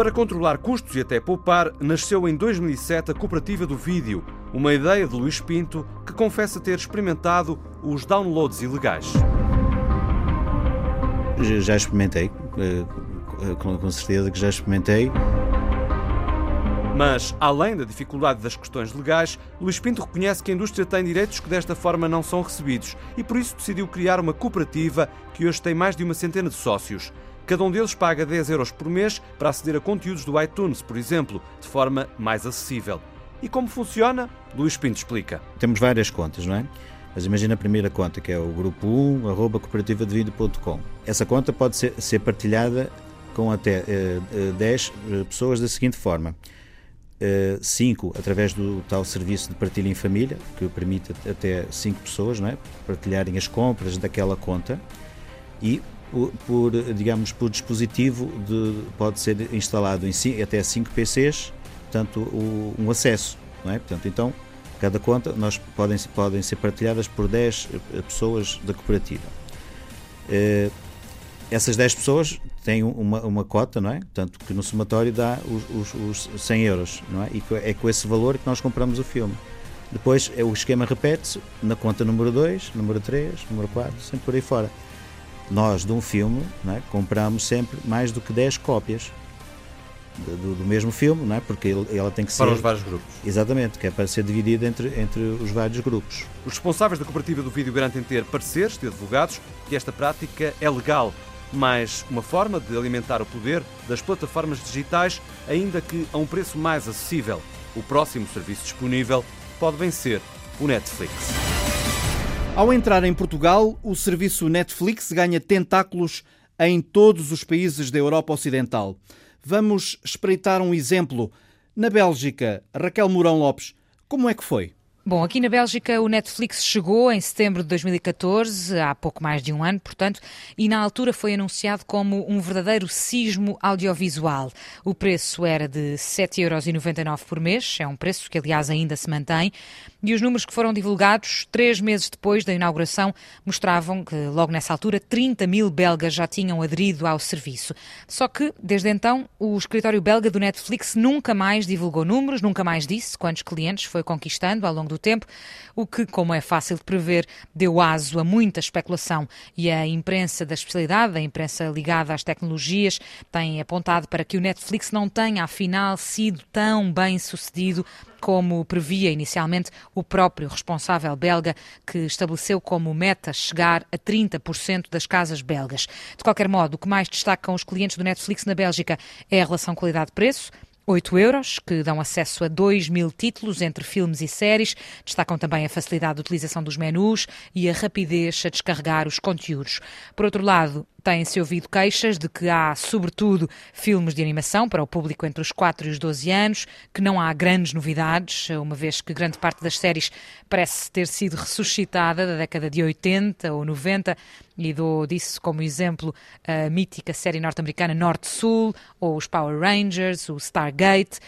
[SPEAKER 6] Para controlar custos e até poupar, nasceu em 2007 a Cooperativa do Vídeo, uma ideia de Luís Pinto que confessa ter experimentado os downloads ilegais.
[SPEAKER 34] Já- experimentei, eh, com certeza que já experimentei.
[SPEAKER 6] Mas, além da dificuldade das questões legais, Luís Pinto reconhece que a indústria tem direitos que desta forma não são recebidos e por isso decidiu criar uma cooperativa que hoje tem mais de uma centena de sócios. Cada um deles paga 10 euros por mês para aceder a conteúdos do iTunes, por exemplo, de forma mais acessível. E como funciona? Luís Pinto explica.
[SPEAKER 34] Temos várias contas, não é? Mas imagina a primeira conta, que é o grupo 1, arroba cooperativadevida.com. Essa conta pode ser, ser partilhada com até eh, eh, 10 eh, pessoas da seguinte forma. 5 através do tal serviço de partilha em família, que permite até 5 pessoas não é? partilharem as compras daquela conta e por, digamos, por dispositivo de- pode ser instalado em até 5 PCs, portanto, o- um acesso, não é? Portanto, então, cada conta nós podem, podem ser partilhadas por 10 eh, pessoas da cooperativa. Eh, essas 10 pessoas têm uma, uma cota, não é? Portanto, que no somatório dá os, os, os 100 euros, não é? E é com esse valor que nós compramos o filme. Depois é, o esquema repete-se na conta número 2, número 3, número 4, sempre por aí fora. Nós, de um filme, é? compramos sempre mais do que 10 cópias do, do- mesmo filme, não é? Porque ele- ela tem que ser.
[SPEAKER 6] Para os vários grupos.
[SPEAKER 34] Exatamente, que é para ser dividida entre, entre os vários grupos.
[SPEAKER 6] Os responsáveis da cooperativa do vídeo garantem ter pareceres de advogados que esta prática é legal, mas uma forma de alimentar o poder das plataformas digitais, ainda que a um preço mais acessível. O próximo serviço disponível pode vencer o Netflix.
[SPEAKER 9] Ao entrar em Portugal, o serviço Netflix ganha tentáculos em todos os países da Europa Ocidental. Vamos espreitar um exemplo. Na Bélgica, Raquel Mourão Lopes, como é que foi?
[SPEAKER 35] Bom, aqui na Bélgica o Netflix chegou em setembro de 2014, há pouco mais de um ano, portanto, e na altura foi anunciado como um verdadeiro sismo audiovisual. O preço era de 7,99€ por mês, é um preço que aliás ainda se mantém, e os números que foram divulgados três meses depois da inauguração mostravam que, logo nessa altura, 30 mil belgas já tinham aderido ao serviço. Só que, desde então, o escritório belga do Netflix nunca mais divulgou números, nunca mais disse quantos clientes foi conquistando ao longo do tempo, o que, como é fácil de prever, deu aso a muita especulação. E a imprensa da especialidade, a imprensa ligada às tecnologias, tem apontado para que o Netflix não tenha, afinal, sido tão bem sucedido como previa inicialmente o próprio responsável belga, que estabeleceu como meta chegar a 30% das casas belgas. De qualquer modo, o que mais destacam os clientes do Netflix na Bélgica é a relação qualidade-preço. 8 euros, que dão acesso a 2 mil títulos entre filmes e séries. Destacam também a facilidade de utilização dos menus e a rapidez a descarregar os conteúdos. Por outro lado, Têm-se ouvido queixas de que há, sobretudo, filmes de animação para o público entre os 4 e os 12 anos, que não há grandes novidades, uma vez que grande parte das séries parece ter sido ressuscitada da década de 80 ou 90, e dou disso como exemplo a mítica série norte-americana Norte-Sul, ou os Power Rangers, o Stargate.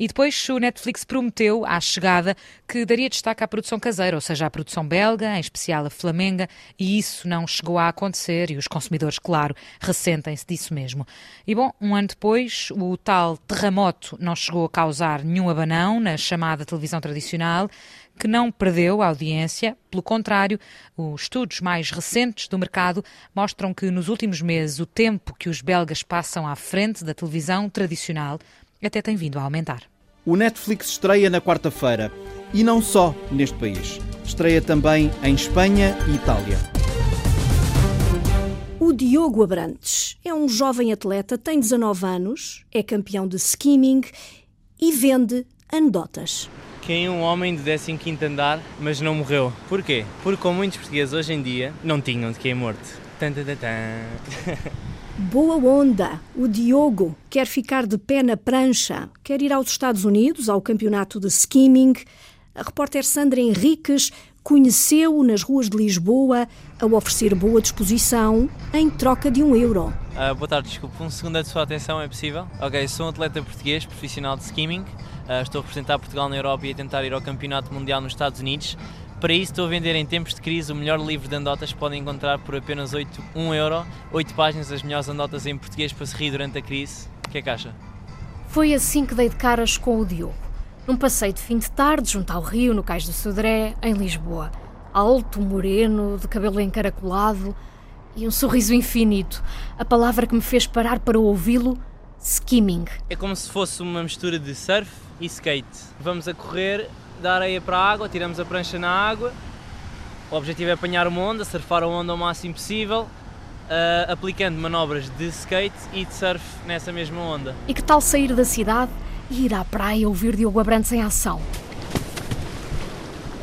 [SPEAKER 35] E depois o Netflix prometeu, à chegada, que daria destaque à produção caseira, ou seja, à produção belga, em especial a flamenga, e isso não chegou a acontecer e os consumidores, claro, ressentem-se disso mesmo. E bom, um ano depois, o tal terremoto não chegou a causar nenhum abanão na chamada televisão tradicional, que não perdeu a audiência. Pelo contrário, os estudos mais recentes do mercado mostram que nos últimos meses o tempo que os belgas passam à frente da televisão tradicional até tem vindo a aumentar.
[SPEAKER 9] O Netflix estreia na quarta-feira e não só neste país. Estreia também em Espanha e Itália.
[SPEAKER 8] O Diogo Abrantes é um jovem atleta, tem 19 anos, é campeão de skimming e vende anedotas.
[SPEAKER 36] Caiu um homem do 15 andar, mas não morreu. Porquê? Porque, como muitos portugueses hoje em dia, não tinham de quem morto. Tan, tan, tan, tan.
[SPEAKER 8] Boa onda! O Diogo quer ficar de pé na prancha, quer ir aos Estados Unidos, ao campeonato de skimming. A repórter Sandra Henriques conheceu-o nas ruas de Lisboa a oferecer boa disposição em troca de um euro.
[SPEAKER 36] Uh, boa tarde, desculpe, um segundo da sua atenção é possível? Ok, sou um atleta português, profissional de skimming. Uh, estou a representar Portugal na Europa e a tentar ir ao Campeonato Mundial nos Estados Unidos. Para isso estou a vender em tempos de crise o melhor livro de andotas que podem encontrar por apenas 8, 1 euro, 8 páginas das melhores andotas em português para se rir durante a crise. O que é que acha?
[SPEAKER 37] Foi assim que dei de caras com o Diogo. Num passeio de fim de tarde, junto ao rio, no Cais do Sodré, em Lisboa. Alto, moreno, de cabelo encaracolado e um sorriso infinito. A palavra que me fez parar para ouvi-lo, skimming.
[SPEAKER 36] É como se fosse uma mistura de surf e skate. Vamos a correr da areia para a água, tiramos a prancha na água. O objetivo é apanhar uma onda, surfar a onda o máximo possível, uh, aplicando manobras de skate e de surf nessa mesma onda.
[SPEAKER 37] E que tal sair da cidade e ir à praia ouvir Diogo Abrantes em ação?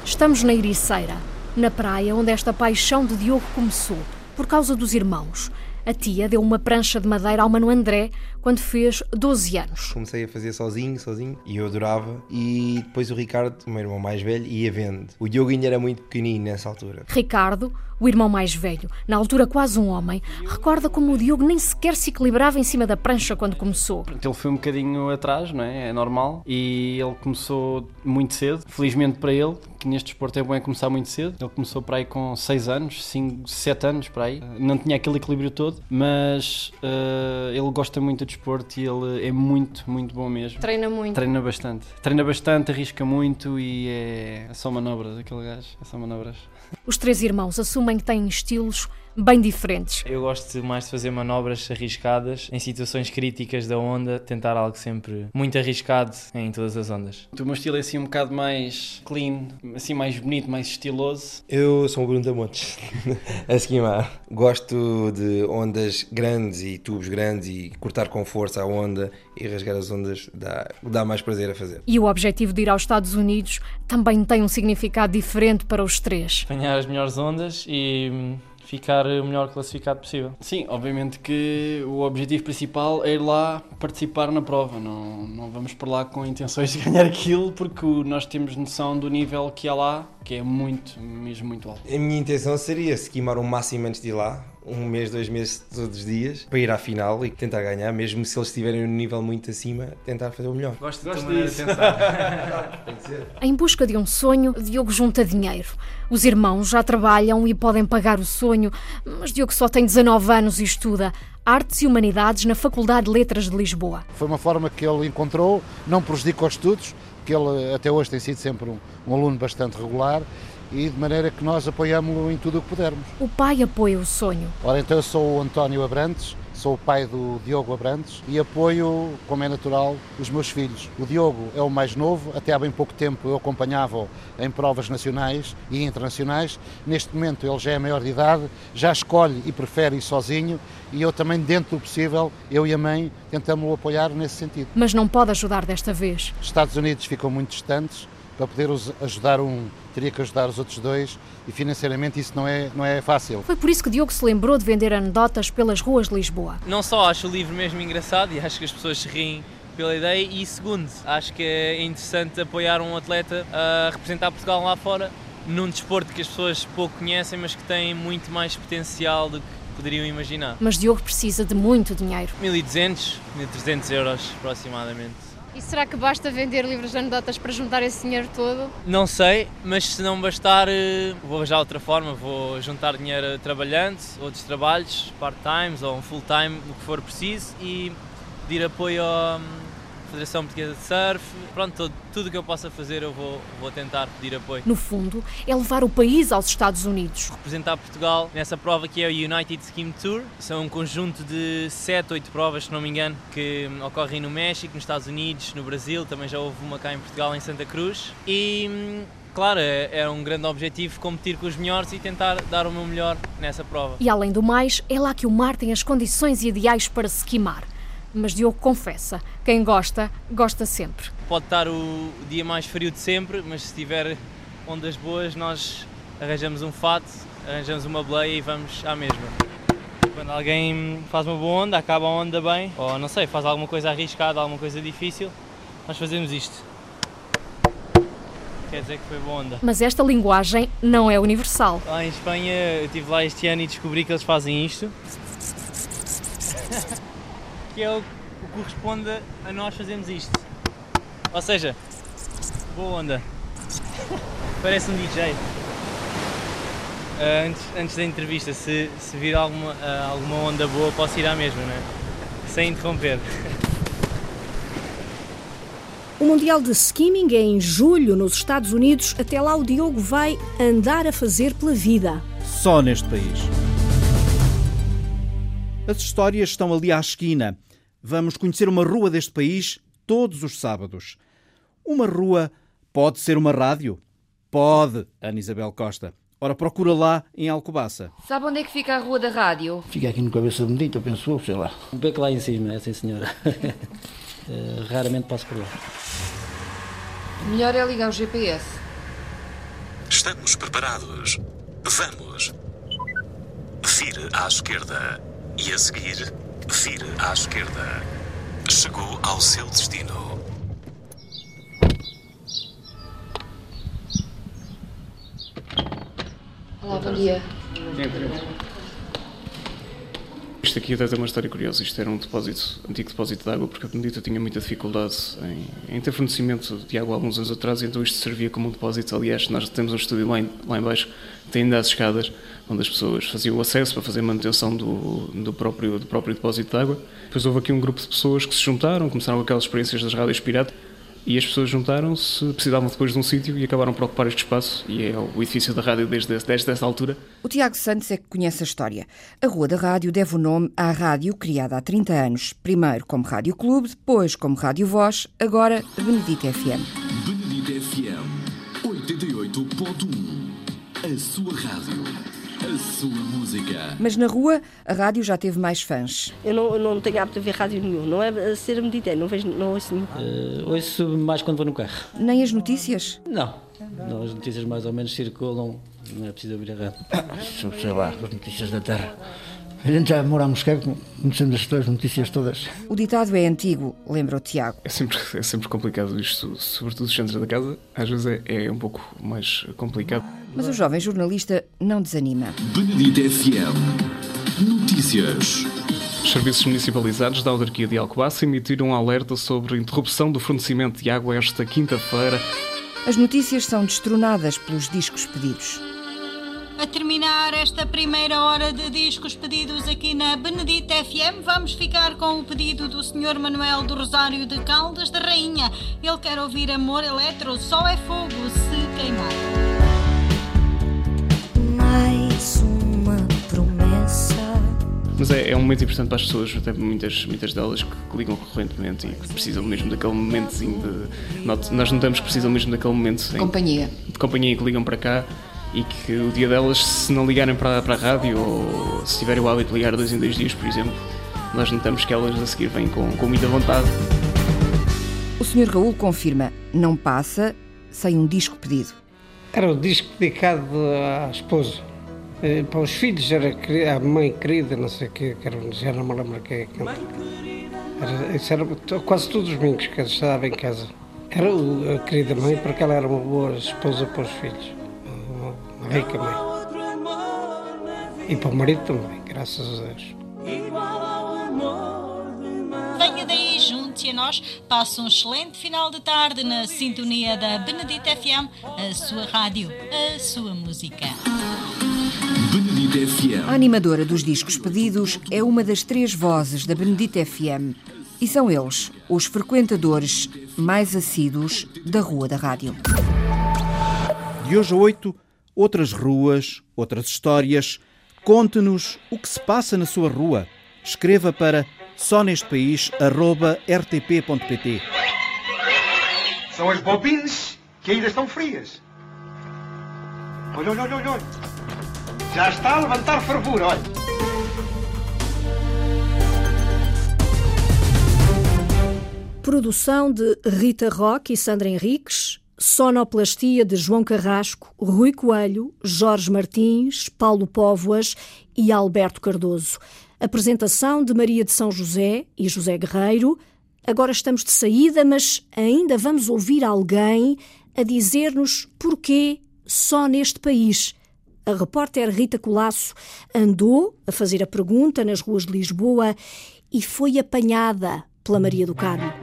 [SPEAKER 37] Estamos na Ericeira, na praia onde esta paixão de Diogo começou, por causa dos irmãos. A tia deu uma prancha de madeira ao Mano André quando fez 12 anos.
[SPEAKER 38] Comecei a fazer sozinho, sozinho, e eu adorava. E depois o Ricardo, o meu irmão mais velho, ia vendo. O Diogo ainda era muito pequenino nessa altura.
[SPEAKER 37] Ricardo, o irmão mais velho, na altura quase um homem, recorda como o Diogo nem sequer se equilibrava em cima da prancha quando começou.
[SPEAKER 39] Ele foi um bocadinho atrás, não é? É normal. E ele começou muito cedo. Felizmente para ele, que neste esporte é bom é começar muito cedo. Ele começou para aí com 6 anos, 5, 7 anos para aí. Não tinha aquele equilíbrio todo, mas uh, ele gosta muito de desporto e ele é muito, muito bom mesmo.
[SPEAKER 37] Treina muito.
[SPEAKER 39] Treina bastante. Treina bastante, arrisca muito e é, é só manobras, aquele gajo. É só manobras.
[SPEAKER 37] Os três irmãos assumem que têm estilos bem diferentes.
[SPEAKER 36] Eu gosto mais de fazer manobras arriscadas em situações críticas da onda, tentar algo sempre muito arriscado em todas as ondas.
[SPEAKER 39] O meu estilo é assim um bocado mais clean, assim mais bonito, mais estiloso.
[SPEAKER 38] Eu sou o Bruno da Montes, a esquimar. Gosto de ondas grandes e tubos grandes e cortar com força a onda e rasgar as ondas dá, dá mais prazer a fazer.
[SPEAKER 37] E o objetivo de ir aos Estados Unidos também tem um significado diferente para os três.
[SPEAKER 36] Apanhar as melhores ondas e
[SPEAKER 39] ficar o melhor classificado possível. Sim, obviamente que o objetivo principal é ir lá participar na prova. Não, não vamos por lá com intenções de ganhar aquilo, porque nós temos noção do nível que há lá, que é muito, mesmo muito alto.
[SPEAKER 38] A minha intenção seria se queimar o máximo antes de ir lá, um mês, dois meses, todos os dias, para ir à final e tentar ganhar, mesmo se eles estiverem num nível muito acima, tentar fazer o melhor.
[SPEAKER 39] Gosto,
[SPEAKER 38] Gosto
[SPEAKER 39] disso.
[SPEAKER 38] Ser.
[SPEAKER 37] Em busca de um sonho, Diogo junta dinheiro. Os irmãos já trabalham e podem pagar o sonho, mas Diogo só tem 19 anos e estuda Artes e Humanidades na Faculdade de Letras de Lisboa.
[SPEAKER 40] Foi uma forma que ele encontrou, não prejudica os estudos, que ele até hoje tem sido sempre um, um aluno bastante regular e de maneira que nós apoiamos-lo em tudo o que pudermos.
[SPEAKER 37] O pai apoia o sonho.
[SPEAKER 40] Ora, então eu sou o António Abrantes, sou o pai do Diogo Abrantes e apoio, como é natural, os meus filhos. O Diogo é o mais novo, até há bem pouco tempo eu acompanhava-o em provas nacionais e internacionais. Neste momento ele já é maior de idade, já escolhe e prefere ir sozinho e eu também, dentro do possível, eu e a mãe tentamos o apoiar nesse sentido.
[SPEAKER 37] Mas não pode ajudar desta vez.
[SPEAKER 40] Os Estados Unidos ficam muito distantes, para poder ajudar um, teria que ajudar os outros dois e financeiramente isso não é, não é fácil.
[SPEAKER 37] Foi por isso que Diogo se lembrou de vender anedotas pelas ruas de Lisboa.
[SPEAKER 36] Não só acho o livro mesmo engraçado e acho que as pessoas se riem pela ideia e segundo, acho que é interessante apoiar um atleta a representar Portugal lá fora num desporto que as pessoas pouco conhecem mas que tem muito mais potencial do que poderiam imaginar.
[SPEAKER 37] Mas Diogo precisa de muito dinheiro.
[SPEAKER 36] 1200, 1300 euros aproximadamente.
[SPEAKER 41] E será que basta vender livros de anedotas para juntar esse dinheiro todo?
[SPEAKER 36] Não sei, mas se não bastar, eh, vou arranjar outra forma. Vou juntar dinheiro trabalhando, outros trabalhos, part-times ou full-time, o que for preciso, e pedir apoio Federação Portuguesa de Surf. Pronto, tudo o que eu possa fazer eu vou, vou tentar pedir apoio.
[SPEAKER 37] No fundo, é levar o país aos Estados Unidos.
[SPEAKER 36] Representar Portugal nessa prova que é o United Ski Tour. São um conjunto de 7, 8 provas, se não me engano, que ocorrem no México, nos Estados Unidos, no Brasil. Também já houve uma cá em Portugal, em Santa Cruz. E claro, é, é um grande objetivo competir com os melhores e tentar dar o meu melhor nessa prova.
[SPEAKER 37] E além do mais, é lá que o mar tem as condições ideais para se queimar mas Diogo confessa: quem gosta, gosta sempre.
[SPEAKER 36] Pode estar o dia mais frio de sempre, mas se tiver ondas boas, nós arranjamos um fato, arranjamos uma boleia e vamos à mesma. Quando alguém faz uma boa onda, acaba a onda bem, ou não sei, faz alguma coisa arriscada, alguma coisa difícil, nós fazemos isto. Quer dizer que foi boa onda.
[SPEAKER 37] Mas esta linguagem não é universal.
[SPEAKER 36] Lá em Espanha, eu estive lá este ano e descobri que eles fazem isto que é o que corresponde a nós fazermos isto. Ou seja, boa onda. Parece um DJ. Uh, ah, antes, antes da entrevista, se, se vir alguma, uh, alguma onda boa, posso ir à mesma, não é? Sem interromper.
[SPEAKER 8] O Mundial de Skimming é em julho nos Estados Unidos. Até lá o Diogo vai andar a fazer pela vida.
[SPEAKER 9] Só neste país. As histórias estão ali à esquina. Vamos conhecer uma rua deste país todos os sábados. Uma rua pode ser uma rádio? Pode, Ana Isabel Costa. Ora, procura lá em Alcobaça.
[SPEAKER 41] Sabe onde é que fica a Rua da Rádio?
[SPEAKER 42] Fica aqui no Cabeça Bendita, penso sei lá.
[SPEAKER 32] Um beco lá em cima, é sim senhora. Eh, raramente passo por lá.
[SPEAKER 41] Melhor é ligar o GPS.
[SPEAKER 43] Estamos preparados. Vamos. Vire à esquerda. E a seguir, Vire à esquerda. Chegou ao seu destino.
[SPEAKER 41] Olá, bom dia.
[SPEAKER 44] Isto aqui até tem uma história curiosa. Isto era um depósito, antigo depósito de água, porque a Benedita tinha muita dificuldade em, em ter fornecimento de água há alguns anos atrás, então isto servia como um depósito. Aliás, nós temos um estúdio lá em, lá em baixo, tem ainda as escadas, onde as pessoas faziam o acesso para fazer manutenção do, do, próprio, do próprio depósito de água. Depois houve aqui um grupo de pessoas que se juntaram, começaram aquelas experiências das rádios pirata, e as pessoas juntaram-se, precisavam depois de um sítio e acabaram por ocupar este espaço, e é o edifício da rádio desde, desde essa altura.
[SPEAKER 45] O Tiago Santos é que conhece a história. A Rua da Rádio deve o nome à rádio criada há 30 anos, primeiro como Rádio Clube, depois como Rádio Voz, agora Benedito FM.
[SPEAKER 43] Benedito FM 88.1 A sua rádio a sua música.
[SPEAKER 45] Mas na rua, a rádio já teve mais fãs.
[SPEAKER 46] Eu não, eu não tenho hábito de ver rádio nenhum, não é ser mediter, não, vejo, não ouço nenhum.
[SPEAKER 32] Uh, ouço mais quando vou no carro.
[SPEAKER 45] Nem as notícias?
[SPEAKER 32] Não, não, as notícias mais ou menos circulam
[SPEAKER 47] não é preciso ouvir a rádio.
[SPEAKER 48] Ah, sei lá, as notícias da Terra. A gente já mora a Moscou, conhecemos as notícias todas.
[SPEAKER 45] O ditado é antigo, lembra o Tiago.
[SPEAKER 44] É sempre, é sempre complicado isto, sobretudo os centros da casa, às vezes é, é um pouco mais complicado.
[SPEAKER 45] Mas o jovem jornalista não desanima.
[SPEAKER 49] Benedito FM. Notícias.
[SPEAKER 44] Os serviços municipalizados da autarquia de Alcobaça emitiram um alerta sobre a interrupção do fornecimento de água esta quinta-feira.
[SPEAKER 45] As notícias são destronadas pelos discos pedidos.
[SPEAKER 50] A terminar esta primeira hora de discos pedidos aqui na Benedita FM, vamos ficar com o pedido do Sr. Manuel do Rosário de Caldas da Rainha. Ele quer ouvir Amor Eletro, só é fogo se queimar.
[SPEAKER 51] Mais uma promessa.
[SPEAKER 44] Mas é, é, um momento importante para as pessoas, até muitas, muitas delas que, que ligam recorrentemente e que precisam mesmo daquele momentozinho de. Nós notamos que precisam mesmo daquele momento.
[SPEAKER 45] De companhia.
[SPEAKER 44] De companhia que ligam para cá e que o dia delas, se não ligarem para, para a rádio ou se tiverem o hábito de ligar dois em dois dias, por exemplo, nós notamos que elas a seguir vêm com, com muita vontade.
[SPEAKER 45] O Sr. Raul confirma, não passa sem um disco pedido.
[SPEAKER 43] Era o disco dedicado à esposa. Eh, para os filhos era a mãe querida, não sei o quê, já não me lembro quem é que era. Isso era quase todos os domingos que estava em casa. Era a querida mãe porque ela era uma boa esposa para os filhos rica mãe. E para o marido também, graças a Deus.
[SPEAKER 50] Venha daí, junte-se a nós. Passe um excelente final de tarde na sintonia da Benedita FM, a sua rádio, a sua música.
[SPEAKER 49] Benedita FM.
[SPEAKER 45] A animadora dos discos pedidos é uma das três vozes da Benedita FM. E são eles os frequentadores mais assíduos da Rua da Rádio.
[SPEAKER 9] De hoje a oito, outras ruas, outras histórias. Conte-nos o que se passa na sua rua. Escreva para só neste país rtp.pt.
[SPEAKER 52] São as bobines que ainda estão frias. Olha, olha, olha, olha. Já está a levantar fervura, olha.
[SPEAKER 8] Produção de Rita Roque e Sandra Henriques, Sonoplastia de João Carrasco, Rui Coelho, Jorge Martins, Paulo Póvoas e Alberto Cardoso. Apresentação de Maria de São José e José Guerreiro. Agora estamos de saída, mas ainda vamos ouvir alguém a dizer-nos porquê só neste país. A repórter Rita Colasso andou a fazer a pergunta nas ruas de Lisboa e foi apanhada pela Maria do Carmo.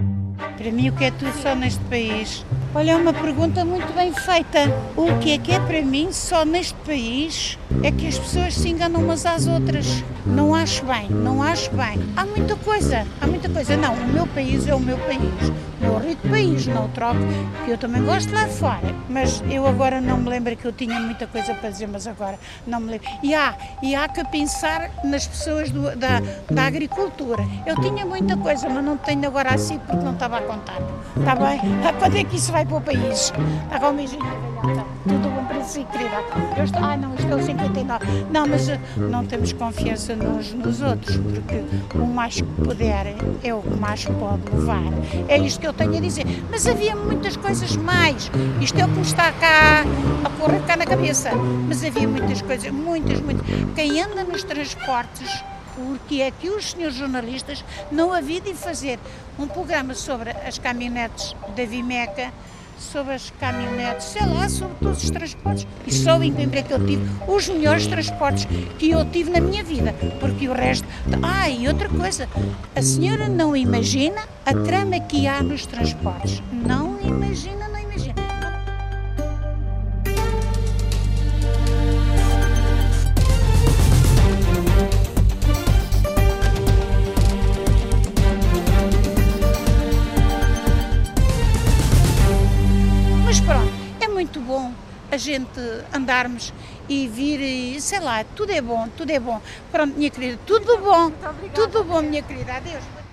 [SPEAKER 53] Para mim, o que é tudo só neste país? Olha, é uma pergunta muito bem feita. O que é que é para mim só neste país? É que as pessoas se enganam umas às outras. Não acho bem, não acho bem. Há muita coisa, há muita coisa. Não, o meu país é o meu país. O meu rico país, não troco, que eu também gosto lá fora. Mas eu agora não me lembro que eu tinha muita coisa para dizer, mas agora não me lembro. E há, e há que pensar nas pessoas do, da, da agricultura. Eu tinha muita coisa, mas não tenho agora assim porque não estava a contar. Está bem? Quando é que isso vai para o país? Está com um velhota. Tudo bom para si, querida. Eu estou, ah, não, estou 59. Não, mas eh, não temos confiança nos, nos outros, porque o mais que puder é o que mais pode levar. É isto que eu tenho a dizer. Mas havia muitas coisas mais. Isto é o que me está cá a correr cá na cabeça. Mas havia muitas coisas, muitas, muitas. Quem anda nos transportes porque é que os senhores jornalistas não haviam de fazer um programa sobre as caminhonetes da Vimeca, sobre as caminhonetes, sei lá, sobre todos os transportes. E só em Coimbra é que eu tive os melhores transportes que eu tive na minha vida, porque o resto. Ah, e outra coisa, a senhora não imagina a trama que há nos transportes. Não imagina, a gente andarmos e vir e sei lá, tudo é bom, tudo é bom. Pronto, minha querida, tudo bom, tudo bom, minha querida. Adeus.